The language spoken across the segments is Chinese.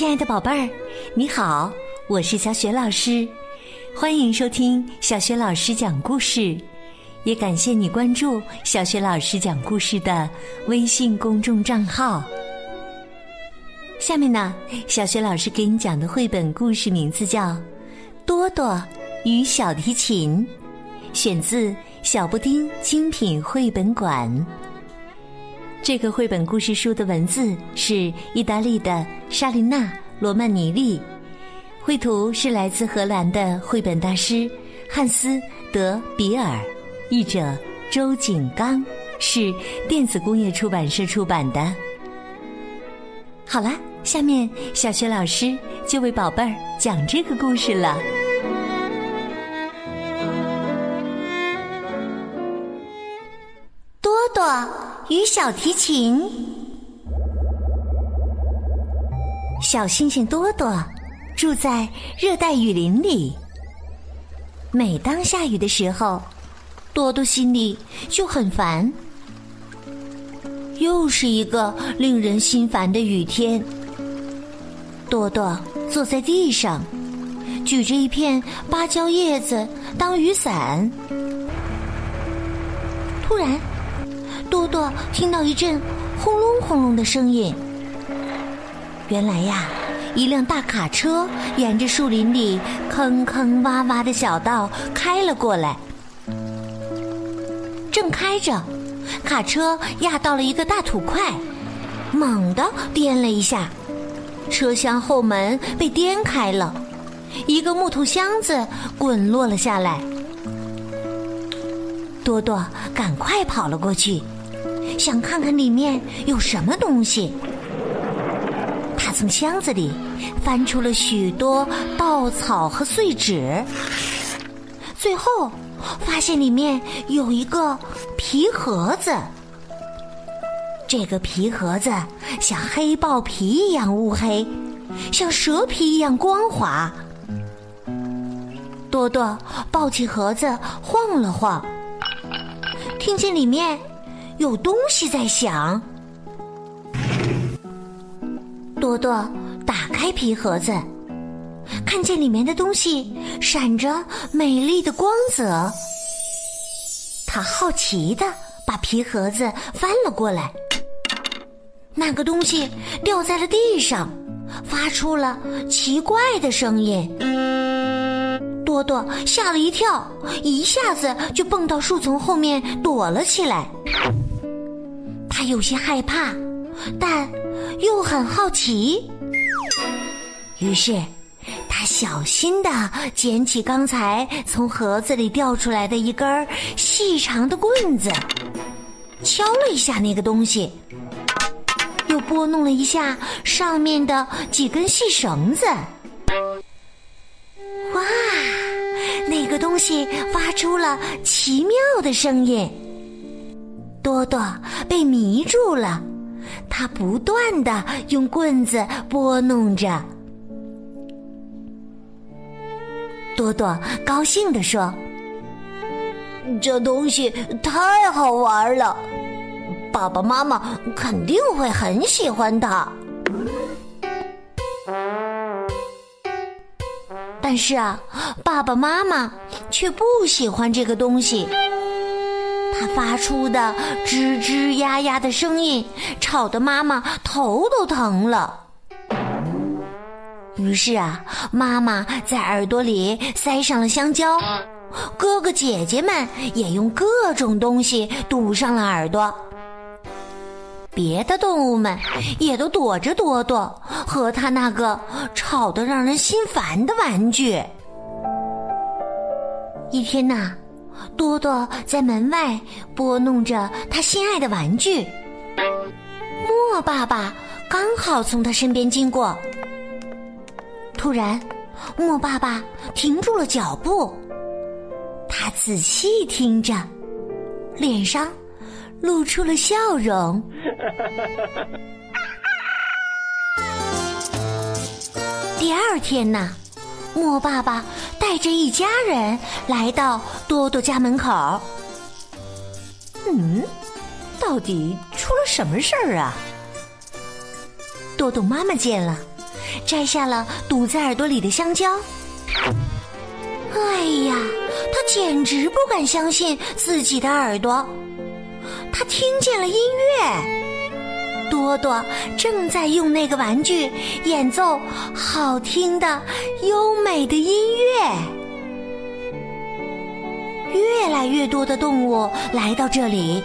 亲爱的宝贝儿，你好，我是小雪老师，欢迎收听小雪老师讲故事，也感谢你关注小雪老师讲故事的微信公众账号。下面呢，小雪老师给你讲的绘本故事名字叫《多多与小提琴》，选自小布丁精品绘本馆。这个绘本故事书的文字是意大利的莎琳娜·罗曼尼利，绘图是来自荷兰的绘本大师汉斯·德比尔，译者周景刚，是电子工业出版社出版的。好了，下面小学老师就为宝贝儿讲这个故事了。多多。与小提琴，小星星多多住在热带雨林里。每当下雨的时候，多多心里就很烦。又是一个令人心烦的雨天。多多坐在地上，举着一片芭蕉叶子当雨伞。突然。多多听到一阵轰隆轰隆的声音，原来呀，一辆大卡车沿着树林里坑坑洼洼的小道开了过来。正开着，卡车压到了一个大土块，猛地颠了一下，车厢后门被颠开了，一个木头箱子滚落了下来。多多赶快跑了过去。想看看里面有什么东西。他从箱子里翻出了许多稻草和碎纸，最后发现里面有一个皮盒子。这个皮盒子像黑豹皮一样乌黑，像蛇皮一样光滑。多多抱起盒子晃了晃，听见里面。有东西在响。多多打开皮盒子，看见里面的东西闪着美丽的光泽。他好奇的把皮盒子翻了过来，那个东西掉在了地上，发出了奇怪的声音。多多吓了一跳，一下子就蹦到树丛后面躲了起来。他有些害怕，但又很好奇。于是，他小心的捡起刚才从盒子里掉出来的一根细长的棍子，敲了一下那个东西，又拨弄了一下上面的几根细绳子。哇，那个东西发出了奇妙的声音。多多被迷住了，他不断的用棍子拨弄着。多多高兴地说：“这东西太好玩了，爸爸妈妈肯定会很喜欢它。”但是啊，爸爸妈妈却不喜欢这个东西。它发出的吱吱呀呀的声音，吵得妈妈头都疼了。于是啊，妈妈在耳朵里塞上了香蕉，哥哥姐姐们也用各种东西堵上了耳朵。别的动物们也都躲着多多和他那个吵得让人心烦的玩具。一天呐。多多在门外拨弄着他心爱的玩具，莫爸爸刚好从他身边经过。突然，莫爸爸停住了脚步，他仔细听着，脸上露出了笑容。第二天呢？莫爸爸带着一家人来到多多家门口。嗯，到底出了什么事儿啊？多多妈妈见了，摘下了堵在耳朵里的香蕉。哎呀，他简直不敢相信自己的耳朵，他听见了音乐。多多正在用那个玩具演奏好听的、优美的音乐。越来越多的动物来到这里，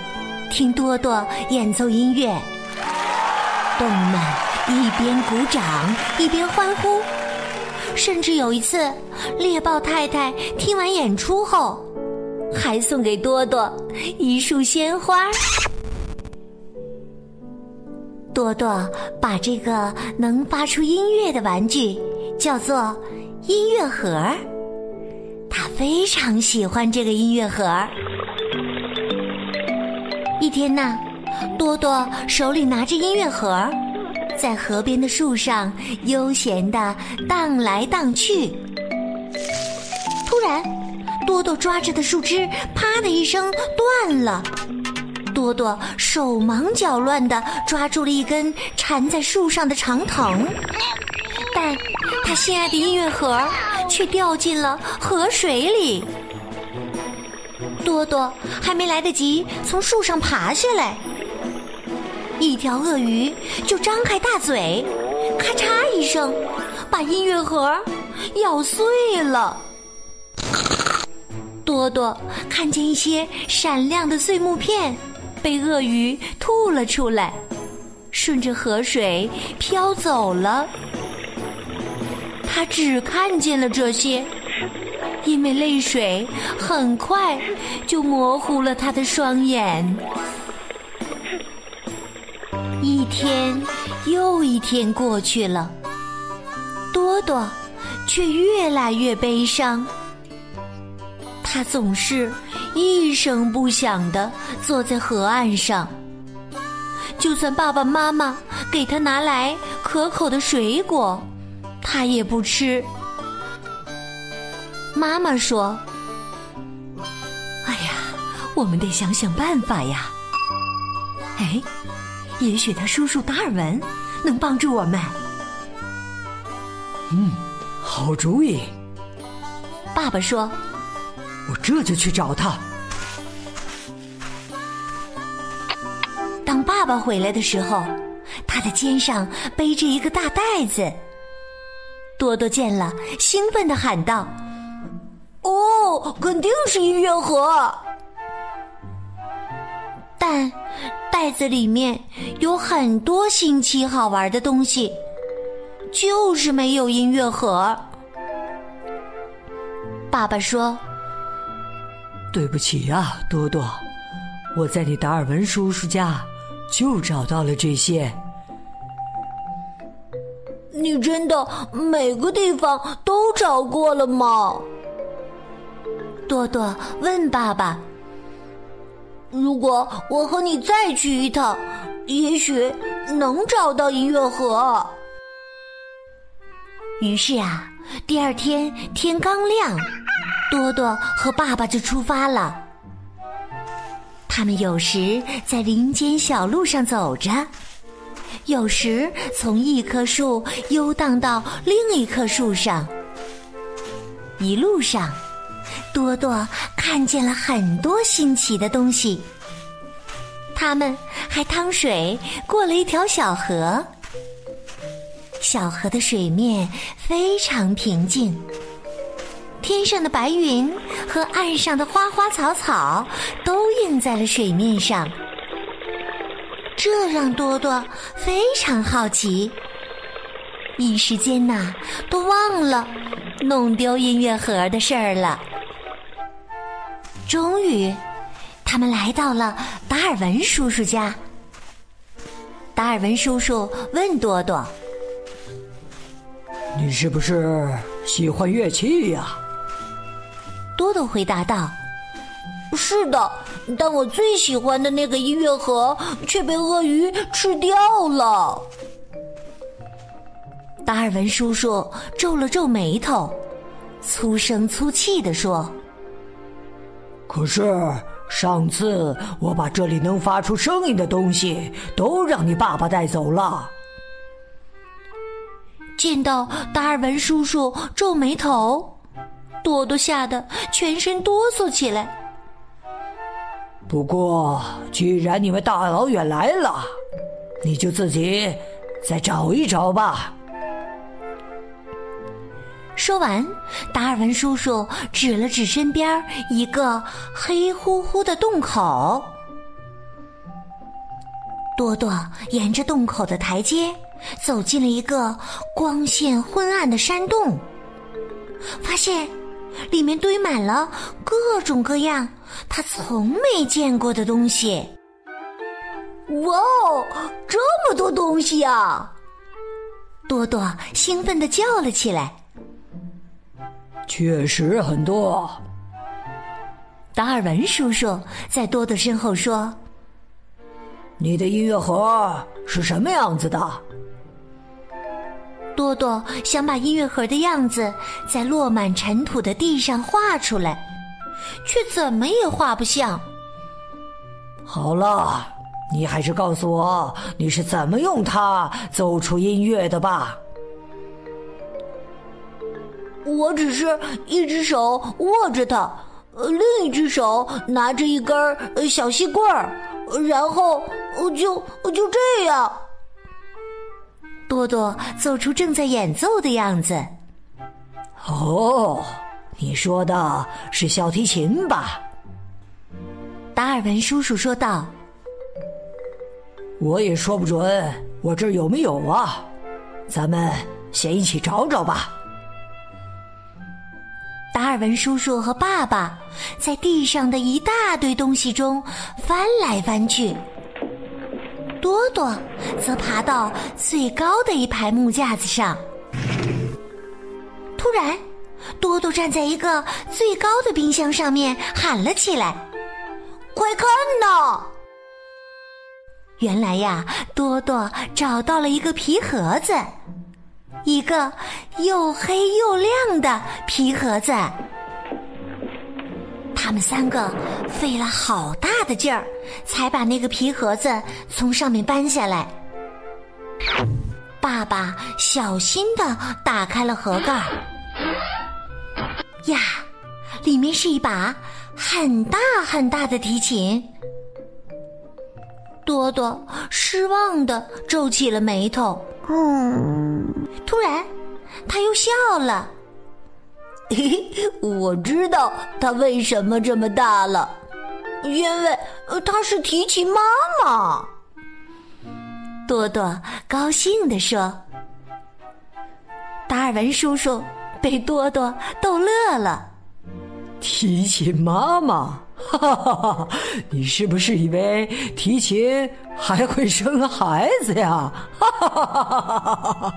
听多多演奏音乐。动物们一边鼓掌一边欢呼。甚至有一次，猎豹太太听完演出后，还送给多多一束鲜花。多多把这个能发出音乐的玩具叫做音乐盒，他非常喜欢这个音乐盒。一天呢，多多手里拿着音乐盒。在河边的树上悠闲地荡来荡去。突然，多多抓着的树枝“啪”的一声断了。多多手忙脚乱地抓住了一根缠在树上的长藤，但他心爱的音乐盒却掉进了河水里。多多还没来得及从树上爬下来。一条鳄鱼就张开大嘴，咔嚓一声，把音乐盒咬碎了。多多看见一些闪亮的碎木片被鳄鱼吐了出来，顺着河水飘走了。他只看见了这些，因为泪水很快就模糊了他的双眼。一天又一天过去了，多多却越来越悲伤。他总是一声不响地坐在河岸上，就算爸爸妈妈给他拿来可口的水果，他也不吃。妈妈说：“哎呀，我们得想想办法呀！”哎。也许他叔叔达尔文能帮助我们。嗯，好主意。爸爸说：“我这就去找他。”当爸爸回来的时候，他的肩上背着一个大袋子。多多见了，兴奋的喊道：“哦，肯定是音乐盒！”但袋子里面有很多新奇好玩的东西，就是没有音乐盒。爸爸说：“对不起呀，多多，我在你达尔文叔叔家就找到了这些。你真的每个地方都找过了吗？”多多问爸爸。如果我和你再去一趟，也许能找到音乐盒。于是啊，第二天天刚亮，多多和爸爸就出发了。他们有时在林间小路上走着，有时从一棵树游荡到另一棵树上。一路上。多多看见了很多新奇的东西，他们还趟水过了一条小河。小河的水面非常平静，天上的白云和岸上的花花草草都映在了水面上，这让多多非常好奇。一时间呐，都忘了弄丢音乐盒的事儿了。终于，他们来到了达尔文叔叔家。达尔文叔叔问多多：“你是不是喜欢乐器呀？”多多回答道：“是的，但我最喜欢的那个音乐盒却被鳄鱼吃掉了。”达尔文叔叔皱了皱眉头，粗声粗气地说。可是上次我把这里能发出声音的东西都让你爸爸带走了。见到达尔文叔叔皱眉头，多多吓得全身哆嗦起来。不过，既然你们大老远来了，你就自己再找一找吧。说完，达尔文叔叔指了指身边一个黑乎乎的洞口。多多沿着洞口的台阶走进了一个光线昏暗的山洞，发现里面堆满了各种各样他从没见过的东西。哇哦，这么多东西啊！多多兴奋地叫了起来。确实很多。达尔文叔叔在多多身后说：“你的音乐盒是什么样子的？”多多想把音乐盒的样子在落满尘土的地上画出来，却怎么也画不像。好了，你还是告诉我你是怎么用它奏出音乐的吧。我只是一只手握着它，另一只手拿着一根小细棍儿，然后就就这样。多多奏出正在演奏的样子。哦，你说的是小提琴吧？达尔文叔叔说道。我也说不准，我这儿有没有啊？咱们先一起找找吧。达尔文叔叔和爸爸在地上的一大堆东西中翻来翻去，多多则爬到最高的一排木架子上。突然，多多站在一个最高的冰箱上面喊了起来：“快看呐！”原来呀，多多找到了一个皮盒子。一个又黑又亮的皮盒子，他们三个费了好大的劲儿，才把那个皮盒子从上面搬下来。爸爸小心的打开了盒盖儿，呀，里面是一把很大很大的提琴。多多失望的皱起了眉头。嗯，突然，他又笑了。嘿嘿，我知道它为什么这么大了，因为它是提琴妈妈。多多高兴地说。达尔文叔叔被多多逗乐了。提琴妈妈。哈哈哈哈你是不是以为提琴还会生孩子呀？哈哈哈哈哈！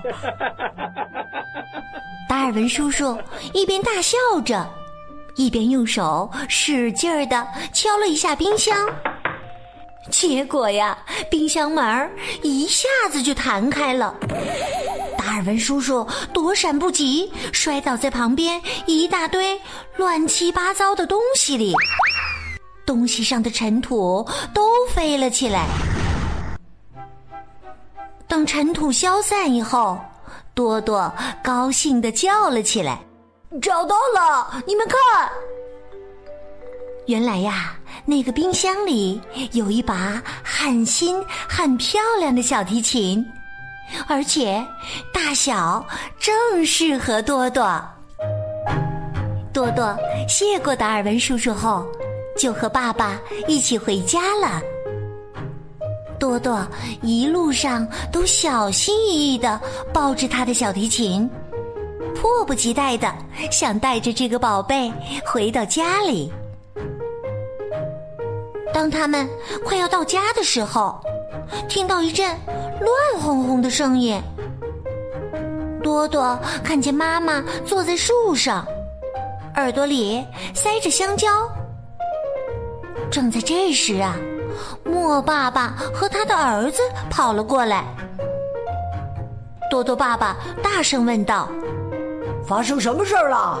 达尔文叔叔一边大笑着，一边用手使劲儿的敲了一下冰箱，结果呀，冰箱门一下子就弹开了。达尔文叔叔躲闪不及，摔倒在旁边一大堆乱七八糟的东西里。东西上的尘土都飞了起来。等尘土消散以后，多多高兴的叫了起来：“找到了！你们看，原来呀，那个冰箱里有一把很新、很漂亮的小提琴，而且大小正适合多多。”多多谢过达尔文叔叔后。就和爸爸一起回家了。多多一路上都小心翼翼的抱着他的小提琴，迫不及待的想带着这个宝贝回到家里。当他们快要到家的时候，听到一阵乱哄哄的声音。多多看见妈妈坐在树上，耳朵里塞着香蕉。正在这时啊，莫爸爸和他的儿子跑了过来。多多爸爸大声问道：“发生什么事儿了？”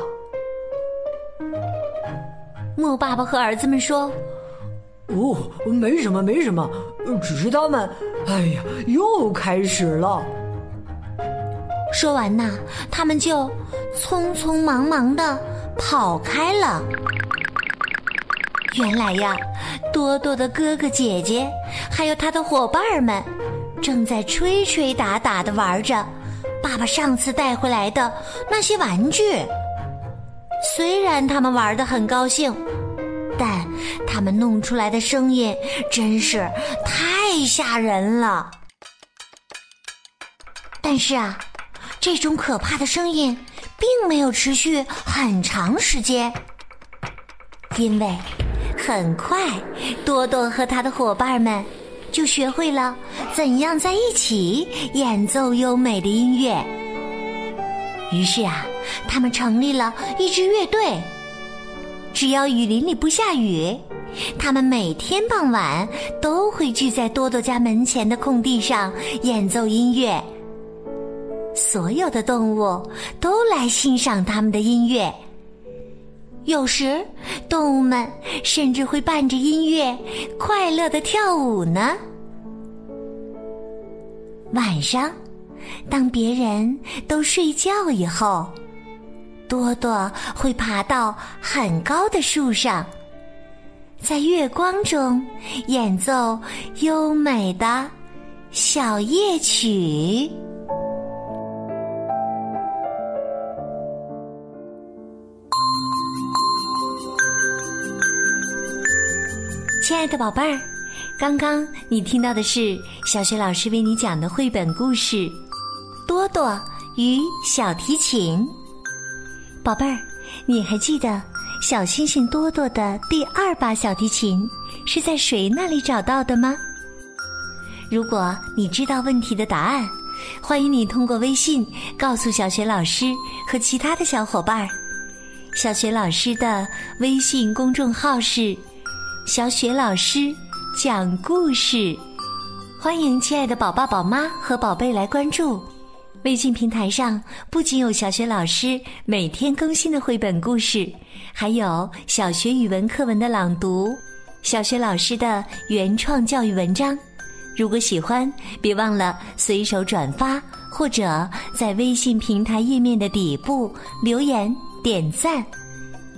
莫爸爸和儿子们说：“哦，没什么，没什么，只是他们……哎呀，又开始了。”说完呐，他们就匆匆忙忙的跑开了。原来呀，多多的哥哥姐姐还有他的伙伴们，正在吹吹打打的玩着爸爸上次带回来的那些玩具。虽然他们玩的很高兴，但他们弄出来的声音真是太吓人了。但是啊，这种可怕的声音并没有持续很长时间，因为很快多多和他的伙伴们就学会了怎样在一起演奏优美的音乐。于是啊。他们成立了一支乐队，只要雨林里不下雨，他们每天傍晚都会聚在多多家门前的空地上演奏音乐。所有的动物都来欣赏他们的音乐，有时动物们甚至会伴着音乐快乐的跳舞呢。晚上，当别人都睡觉以后。多多会爬到很高的树上，在月光中演奏优美的小夜曲。亲爱的宝贝儿，刚刚你听到的是小雪老师为你讲的绘本故事《多多与小提琴》。宝贝儿，你还记得小星星多多的第二把小提琴是在谁那里找到的吗？如果你知道问题的答案，欢迎你通过微信告诉小雪老师和其他的小伙伴。小雪老师的微信公众号是“小雪老师讲故事”，欢迎亲爱的宝爸宝妈和宝贝来关注。微信平台上不仅有小雪老师每天更新的绘本故事，还有小学语文课文的朗读，小学老师的原创教育文章。如果喜欢，别忘了随手转发，或者在微信平台页面的底部留言点赞。